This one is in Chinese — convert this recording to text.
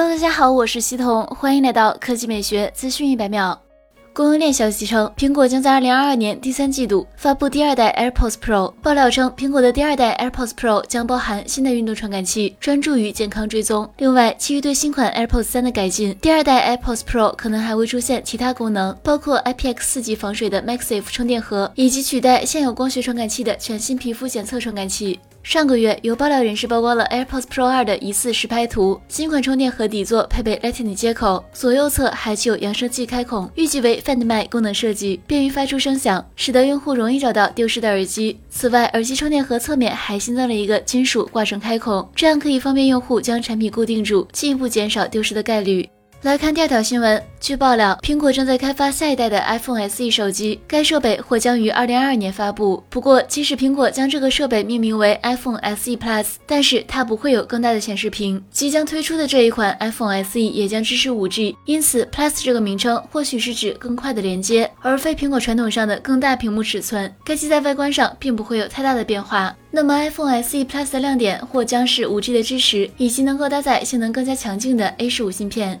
Hello，大家好，我是西彤，欢迎来到科技美学资讯一百秒。供应链消息称，苹果将在二零二二年第三季度发布第二代 AirPods Pro。爆料称，苹果的第二代 AirPods Pro 将包含新的运动传感器，专注于健康追踪。另外，基于对新款 AirPods 三的改进，第二代 AirPods Pro 可能还会出现其他功能，包括 IPX 四级防水的 MagSafe 充电盒，以及取代现有光学传感器的全新皮肤检测传感器。上个月，有爆料人士曝光了 AirPods Pro 2的疑似实拍图。新款充电盒底座配备 Lightning 接口，左右侧还具有扬声器开孔，预计为 Find My 功能设计，便于发出声响，使得用户容易找到丢失的耳机。此外，耳机充电盒侧面还新增了一个金属挂绳开孔，这样可以方便用户将产品固定住，进一步减少丢失的概率。来看第二条新闻。据爆料，苹果正在开发下一代的 iPhone SE 手机，该设备或将于二零二二年发布。不过，即使苹果将这个设备命名为 iPhone SE Plus，但是它不会有更大的显示屏。即将推出的这一款 iPhone SE 也将支持 5G，因此 Plus 这个名称或许是指更快的连接，而非苹果传统上的更大屏幕尺寸。该机在外观上并不会有太大的变化。那么 iPhone SE Plus 的亮点或将是 5G 的支持，以及能够搭载性能更加强劲的 A 十五芯片。